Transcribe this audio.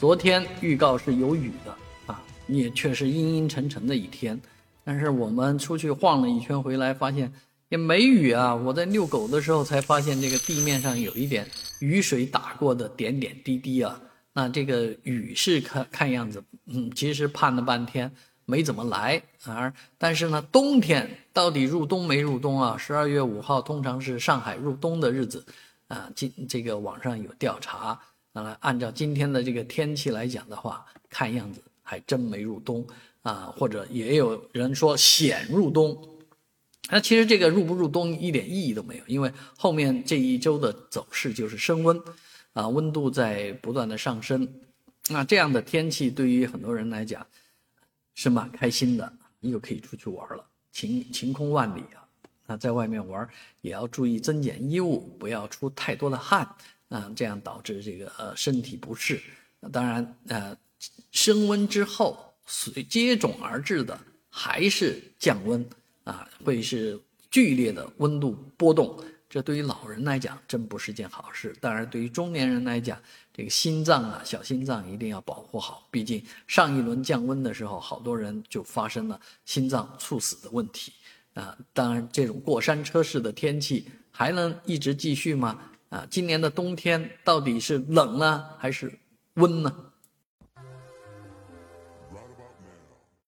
昨天预告是有雨的啊，也确实阴阴沉沉的一天。但是我们出去晃了一圈回来，发现也没雨啊。我在遛狗的时候才发现，这个地面上有一点雨水打过的点点滴滴啊。那这个雨是看看样子，嗯，其实盼了半天没怎么来。而但是呢，冬天到底入冬没入冬啊？十二月五号通常是上海入冬的日子啊。今这个网上有调查，啊，按照今天的这个天气来讲的话，看样子还真没入冬啊。或者也有人说险入冬，那其实这个入不入冬一点意义都没有，因为后面这一周的走势就是升温。啊，温度在不断的上升，那这样的天气对于很多人来讲是蛮开心的，又可以出去玩了，晴晴空万里啊！那在外面玩也要注意增减衣物，不要出太多的汗啊，这样导致这个呃身体不适。当然呃，升温之后随接踵而至的还是降温啊，会是剧烈的温度波动。这对于老人来讲真不是件好事，当然对于中年人来讲，这个心脏啊，小心脏一定要保护好。毕竟上一轮降温的时候，好多人就发生了心脏猝死的问题啊。当然，这种过山车式的天气还能一直继续吗？啊，今年的冬天到底是冷呢还是温呢？